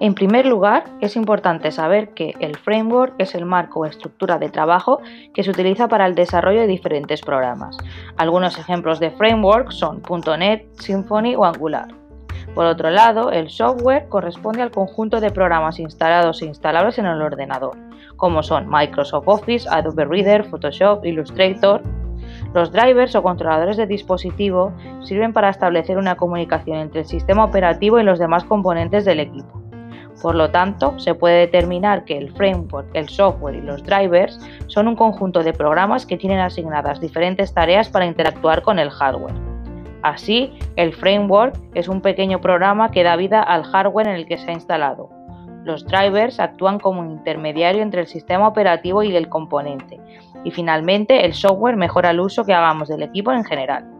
En primer lugar, es importante saber que el framework es el marco o estructura de trabajo que se utiliza para el desarrollo de diferentes programas. Algunos ejemplos de framework son .NET, Symfony o Angular. Por otro lado, el software corresponde al conjunto de programas instalados e instalables en el ordenador, como son Microsoft Office, Adobe Reader, Photoshop, Illustrator. Los drivers o controladores de dispositivo sirven para establecer una comunicación entre el sistema operativo y los demás componentes del equipo. Por lo tanto, se puede determinar que el framework, el software y los drivers son un conjunto de programas que tienen asignadas diferentes tareas para interactuar con el hardware. Así, el framework es un pequeño programa que da vida al hardware en el que se ha instalado. Los drivers actúan como un intermediario entre el sistema operativo y el componente. Y finalmente, el software mejora el uso que hagamos del equipo en general.